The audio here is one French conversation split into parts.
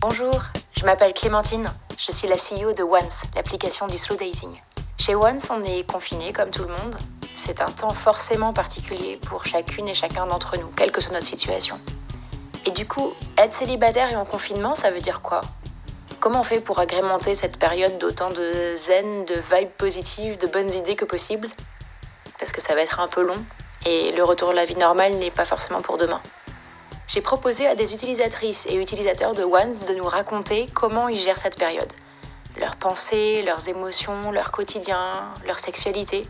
Bonjour, je m'appelle Clémentine. Je suis la CEO de Once, l'application du slow dating. Chez Once, on est confiné comme tout le monde. C'est un temps forcément particulier pour chacune et chacun d'entre nous, quelle que soit notre situation. Et du coup, être célibataire et en confinement, ça veut dire quoi? Comment on fait pour agrémenter cette période d'autant de zen, de vibes positives, de bonnes idées que possible? Parce que ça va être un peu long et le retour à la vie normale n'est pas forcément pour demain. J'ai proposé à des utilisatrices et utilisateurs de Once de nous raconter comment ils gèrent cette période. Leurs pensées, leurs émotions, leur quotidien, leur sexualité.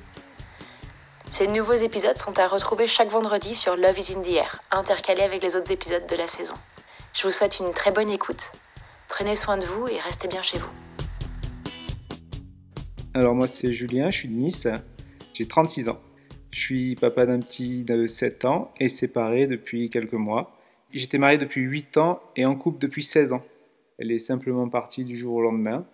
Ces nouveaux épisodes sont à retrouver chaque vendredi sur Love is in the Air, intercalés avec les autres épisodes de la saison. Je vous souhaite une très bonne écoute. Prenez soin de vous et restez bien chez vous. Alors moi c'est Julien, je suis de Nice, j'ai 36 ans. Je suis papa d'un petit de 7 ans et séparé depuis quelques mois. J'étais marié depuis 8 ans et en couple depuis 16 ans. Elle est simplement partie du jour au lendemain,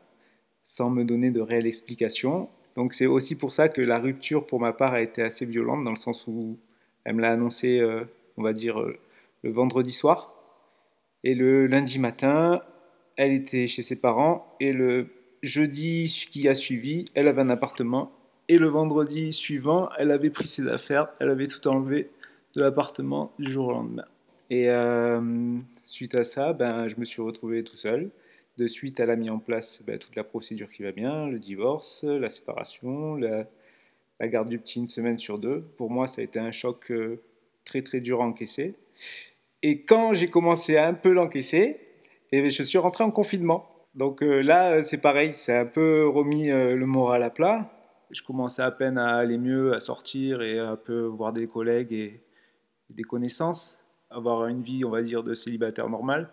sans me donner de réelle explication. Donc c'est aussi pour ça que la rupture pour ma part a été assez violente, dans le sens où elle me l'a annoncé, euh, on va dire, euh, le vendredi soir. Et le lundi matin, elle était chez ses parents et le jeudi qui a suivi, elle avait un appartement et le vendredi suivant, elle avait pris ses affaires, elle avait tout enlevé de l'appartement du jour au lendemain. Et euh, suite à ça, ben, je me suis retrouvé tout seul. De suite, elle a mis en place ben, toute la procédure qui va bien, le divorce, la séparation, la, garde du petit une semaine sur deux. Pour moi, ça a été un choc euh, très très dur à encaisser. Et quand j'ai commencé à un peu l'encaisser, eh je suis rentré en confinement. Donc euh, là, c'est pareil, c'est un peu remis le moral à plat. Je commençais à peine à aller mieux, à sortir et à peu voir des collègues et, des connaissances, avoir une vie, on va dire, de célibataire normal.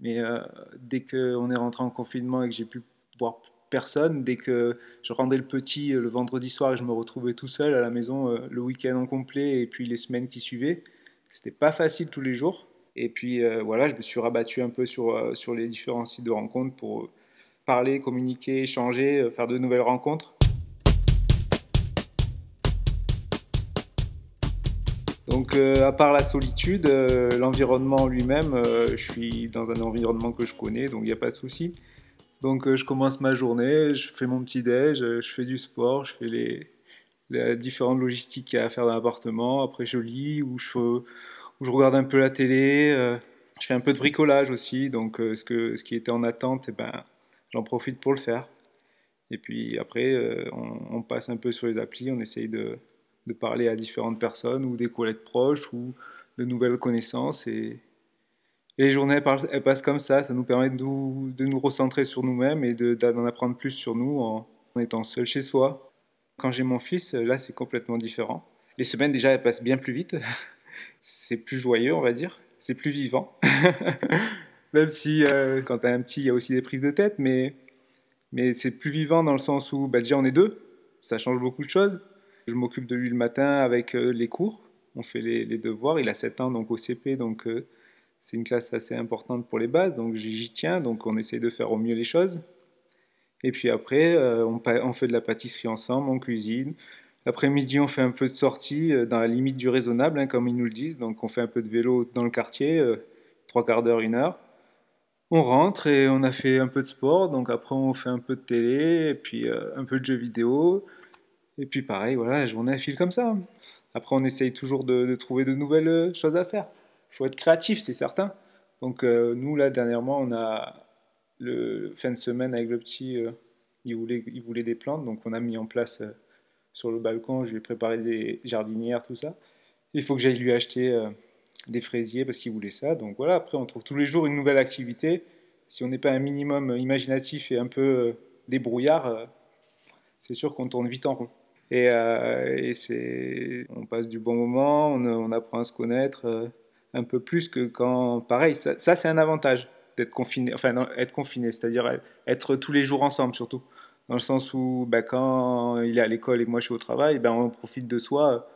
Mais euh, dès qu'on est rentré en confinement et que j'ai pu voir personne, dès que je rendais le petit le vendredi soir et je me retrouvais tout seul à la maison le week-end en complet et puis les semaines qui suivaient, c'était pas facile tous les jours. Et puis euh, voilà, je me suis rabattu un peu sur, euh, sur les différents sites de rencontres pour parler, communiquer, échanger, euh, faire de nouvelles rencontres. Donc à part la solitude, l'environnement lui-même, je suis dans un environnement que je connais, donc il n'y a pas de souci. Donc je commence ma journée, je fais mon petit déj, je fais du sport, je fais les, différentes logistiques qu'il y a à faire dans l'appartement. Après je lis ou je regarde un peu la télé. Euh, je fais un peu de bricolage aussi, donc euh, ce, qui était en attente, eh ben, j'en profite pour le faire. Et puis après, euh, on, passe un peu sur les applis, on essaye de, de, parler à différentes personnes ou des collègues proches ou de nouvelles connaissances. Et, les journées, passent comme ça, ça nous permet de nous, de nous recentrer sur nous-mêmes et d'en apprendre plus sur nous en, étant seul chez soi. Quand j'ai mon fils, là, c'est complètement différent. Les semaines, déjà, elles passent bien plus vite. c'est plus joyeux, on va dire. C'est plus vivant. Même si euh, quand tu as un petit, il y a aussi des prises de tête, mais, mais c'est plus vivant dans le sens où bah, déjà on est deux, ça change beaucoup de choses. Je m'occupe de lui le matin avec euh, les cours, on fait les, devoirs. Il a 7 ans, donc au CP, donc euh, c'est une classe assez importante pour les bases, donc j'y tiens, donc on essaye de faire au mieux les choses. Et puis après, on, on fait de la pâtisserie ensemble, on cuisine, L'après-midi, on fait un peu de sortie euh, dans la limite du raisonnable, hein, comme ils nous le disent. Donc, on fait un peu de vélo dans le quartier, euh, trois quarts d'heure, une heure. On rentre et on a fait un peu de sport. Donc, après, on fait un peu de télé, et puis euh, un peu de jeux vidéo. Et puis, pareil, voilà, la journée file comme ça. Après, on essaye toujours de, trouver de nouvelles choses à faire. Il faut être créatif, c'est certain. Donc, nous, là, dernièrement, on a le fin de semaine avec le petit, il, voulait, il voulait des plantes. Donc, on a mis en place sur le balcon, je lui ai préparé des jardinières, tout ça. Il faut que j'aille lui acheter euh, des fraisiers parce qu'il voulait ça. Donc voilà, après on trouve tous les jours une nouvelle activité. Si on n'est pas un minimum imaginatif et un peu euh, débrouillard, euh, c'est sûr qu'on tourne vite en rond. Et, c'est, on passe du bon moment, on, apprend à se connaître un peu plus que quand, pareil, ça, c'est un avantage d'être confiné, enfin être confiné, c'est-à-dire être tous les jours ensemble surtout dans le sens où bah, quand il est à l'école et moi je suis au travail, ben on profite de soi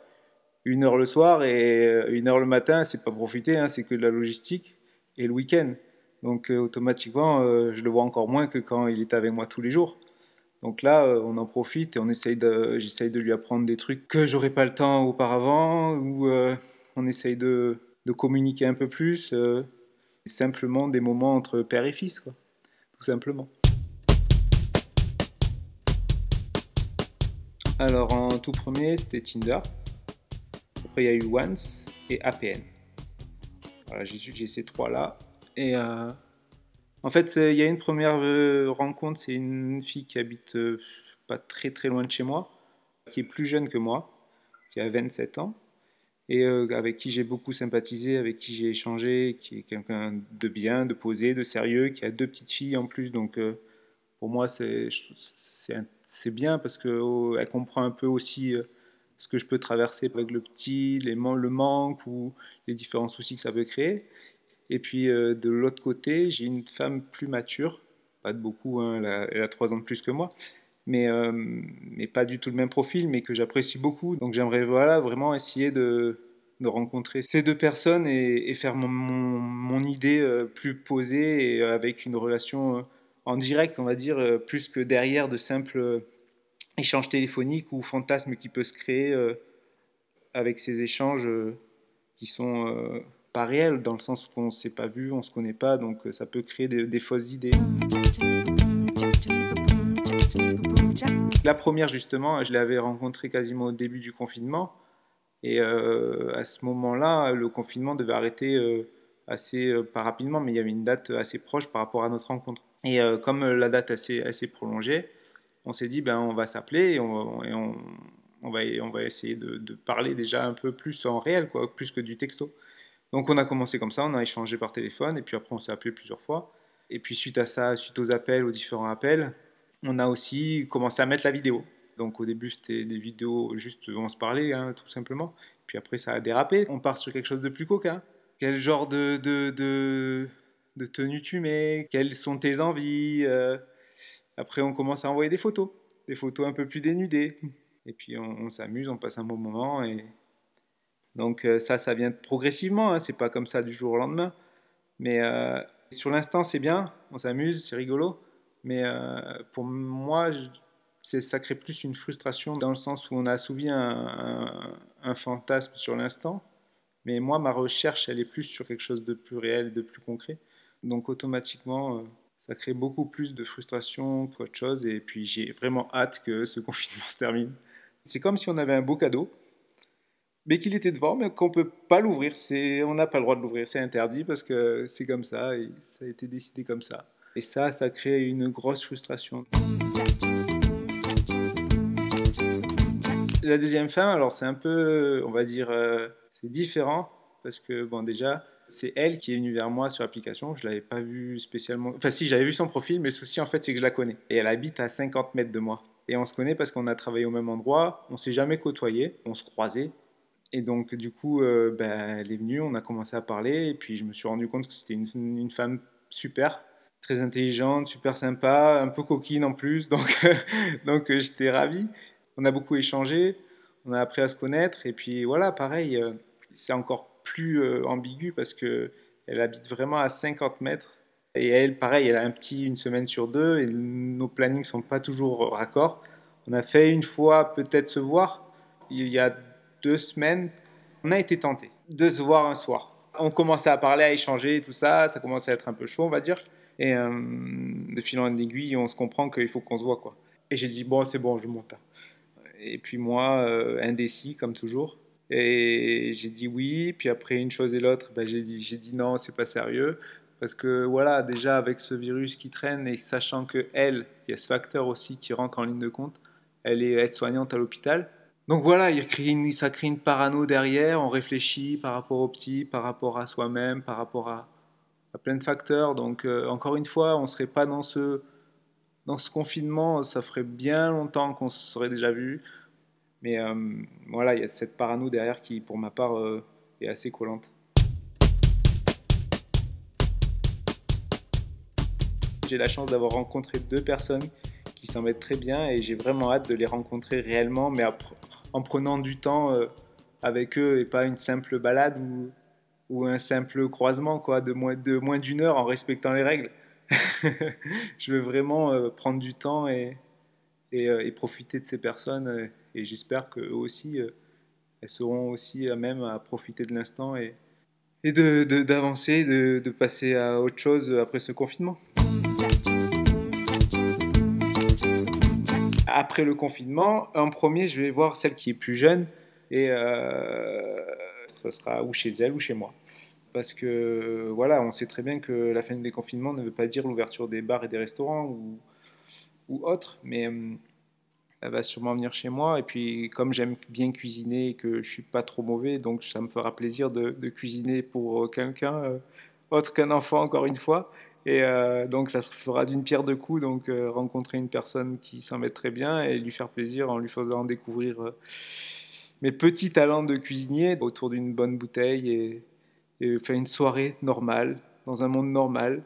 une heure le soir et euh, une heure le matin, c'est pas profiter, hein, c'est que de la logistique et le week-end. Donc euh, automatiquement, euh, je le vois encore moins que quand il est avec moi tous les jours. Donc là, on en profite et on essaye j'essaye de lui apprendre des trucs que j'aurais pas le temps auparavant, ou on essaye de, communiquer un peu plus. Simplement des moments entre père et fils, quoi. Tout simplement. Alors en tout premier, c'était Tinder. Après, il y a eu Once et APN. Voilà, j'ai ces trois-là. Et euh, en fait, il y a une première euh, rencontre, c'est une fille qui habite euh, pas très très loin de chez moi, qui est plus jeune que moi, qui a 27 ans, et avec qui j'ai beaucoup sympathisé, avec qui j'ai échangé, qui est quelqu'un de bien, de posé, de sérieux, qui a deux petites filles en plus, donc pour moi c'est bien parce qu'elle oh, comprend un peu aussi ce que je peux traverser avec le petit, les, le manque ou les différents soucis que ça peut créer. Et puis euh, de l'autre côté, j'ai une femme plus mature, pas de beaucoup, hein, elle, a, trois ans de plus que moi, mais, euh, mais pas du tout le même profil, mais que j'apprécie beaucoup. Donc j'aimerais voilà, vraiment essayer de, de rencontrer ces deux personnes et, faire mon, mon, idée euh, plus posée et avec une relation en direct, on va dire, plus que derrière de simples échanges téléphoniques ou fantasmes qui peuvent se créer avec ces échanges qui sont pas réel, dans le sens qu'on ne s'est pas vu, on ne se connaît pas, donc euh, ça peut créer des, fausses idées. La première, justement, je l'avais rencontrée quasiment au début du confinement. Et euh, à ce moment-là, le confinement devait arrêter euh, assez, pas rapidement, mais il y avait une date assez proche par rapport à notre rencontre. Et comme la date assez, assez prolongée, on s'est dit, ben, on va s'appeler et, on, on, on, va, on va essayer de, de, parler déjà un peu plus en réel, quoi, plus que du texto. Donc on a commencé comme ça, on a échangé par téléphone, et puis après on s'est appelé plusieurs fois. Et puis suite à ça, suite aux appels, aux différents appels, on a aussi commencé à mettre la vidéo. Donc au début c'était des vidéos juste où on se parlait, hein, tout simplement. Puis après ça a dérapé, on part sur quelque chose de plus coquin. Quel genre de, de, de, tenue tu mets? Quelles sont tes envies euh? Après on commence à envoyer des photos, des photos un peu plus dénudées. Et puis on, on s'amuse, on passe un bon moment et, donc euh, ça, ça vient progressivement, hein, c'est pas comme ça du jour au lendemain. Mais euh, sur l'instant, c'est bien, on s'amuse, c'est rigolo. Mais euh, pour moi, ça crée plus une frustration dans le sens où on a assouvi un, fantasme sur l'instant. Mais moi, ma recherche, elle est plus sur quelque chose de plus réel, de plus concret. Donc automatiquement, ça crée beaucoup plus de frustration qu'autre chose. Et puis j'ai vraiment hâte que ce confinement se termine. C'est comme si on avait un beau cadeau mais qu'il était devant, mais qu'on ne peut pas l'ouvrir. On n'a pas le droit de l'ouvrir, c'est interdit parce que c'est comme ça ça a été décidé comme ça. Et ça, ça crée une grosse frustration. La deuxième femme, alors c'est un peu, on va dire, euh, c'est différent parce que, bon, déjà, c'est elle qui est venue vers moi sur l'application. Je ne l'avais pas vue spécialement. Enfin, si, j'avais vu son profil, mais le souci, en fait, c'est que je la connais. Et elle habite à 50 mètres de moi. Et on se connaît parce qu'on a travaillé au même endroit, on s'est jamais côtoyé, on se croisait, et donc, du coup, euh, ben, elle est venue, on a commencé à parler, et puis je me suis rendu compte que c'était une, femme super, très intelligente, super sympa, un peu coquine en plus, donc, donc euh, j'étais ravi. On a beaucoup échangé, on a appris à se connaître, et puis voilà, pareil, euh, c'est encore plus ambigu parce que elle habite vraiment à 50 mètres. Et elle, pareil, elle a un petit une semaine sur deux, et nos plannings sont pas toujours raccords. On a fait une fois peut-être se voir. Il y a deux semaines, on a été tenté de se voir un soir. On commençait à parler, à échanger, tout ça, ça commençait à être un peu chaud, on va dire. Et euh, de fil en aiguille, on se comprend qu'il faut qu'on se voit, quoi. Et j'ai dit, bon, c'est bon, je monte. Et puis moi, euh, indécis, comme toujours. Et j'ai dit oui, puis après une chose et l'autre, ben, j'ai dit, dit non, c'est pas sérieux. Parce que voilà, déjà avec ce virus qui traîne et sachant que elle, il y a ce facteur aussi qui rentre en ligne de compte, elle est aide-soignante à l'hôpital, donc voilà, il crée une, ça crée une parano derrière, on réfléchit par rapport au petit, par rapport à soi-même, par rapport à, plein de facteurs. Donc euh, encore une fois, on ne serait pas dans ce, confinement, ça ferait bien longtemps qu'on se serait déjà vu. Mais euh, voilà, il y a cette parano derrière qui, pour ma part, euh, est assez collante. J'ai la chance d'avoir rencontré deux personnes qui s'en mettent très bien et j'ai vraiment hâte de les rencontrer réellement, mais en prenant du temps euh, avec eux et pas une simple balade ou, un simple croisement quoi, de moins d'une heure en respectant les règles. je veux vraiment euh, prendre du temps et, euh, et, profiter de ces personnes et j'espère qu'eux aussi, elles seront aussi à même à profiter de l'instant et, d'avancer, de passer à autre chose après ce confinement. Après le confinement, en premier, je vais voir celle qui est plus jeune et euh, ça sera ou chez elle ou chez moi. Parce que voilà, on sait très bien que la fin des confinements ne veut pas dire l'ouverture des bars et des restaurants ou, ou autres, mais euh, elle va sûrement venir chez moi. Et puis, comme j'aime bien cuisiner et que je suis pas trop mauvais, donc ça me fera plaisir de, cuisiner pour quelqu'un euh, autre qu'un enfant, encore une fois. Et euh, donc, ça se fera d'une pierre deux coups. Donc, euh, rencontrer une personne qui s'en met très bien et lui faire plaisir en lui faisant découvrir mes petits talents de cuisinier autour d'une bonne bouteille et, faire une soirée normale, dans un monde normal.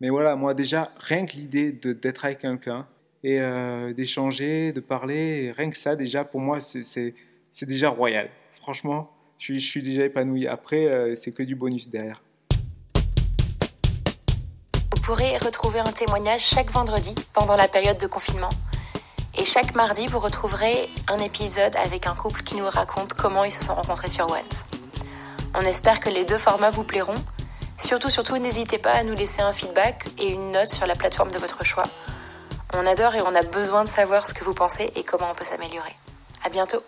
Mais voilà, moi, déjà, rien que l'idée d'être avec quelqu'un, et euh, d'échanger, de parler. rien que ça, déjà, pour moi, c'est déjà royal. Franchement, je, je, suis déjà épanoui. Après, euh, c'est que du bonus derrière. Vous pourrez retrouver un témoignage chaque vendredi pendant la période de confinement. Et chaque mardi, vous retrouverez un épisode avec un couple qui nous raconte comment ils se sont rencontrés sur One. On espère que les deux formats vous plairont. Surtout, surtout, n'hésitez pas à nous laisser un feedback et une note sur la plateforme de votre choix. On adore et on a besoin de savoir ce que vous pensez et comment on peut s'améliorer. À bientôt!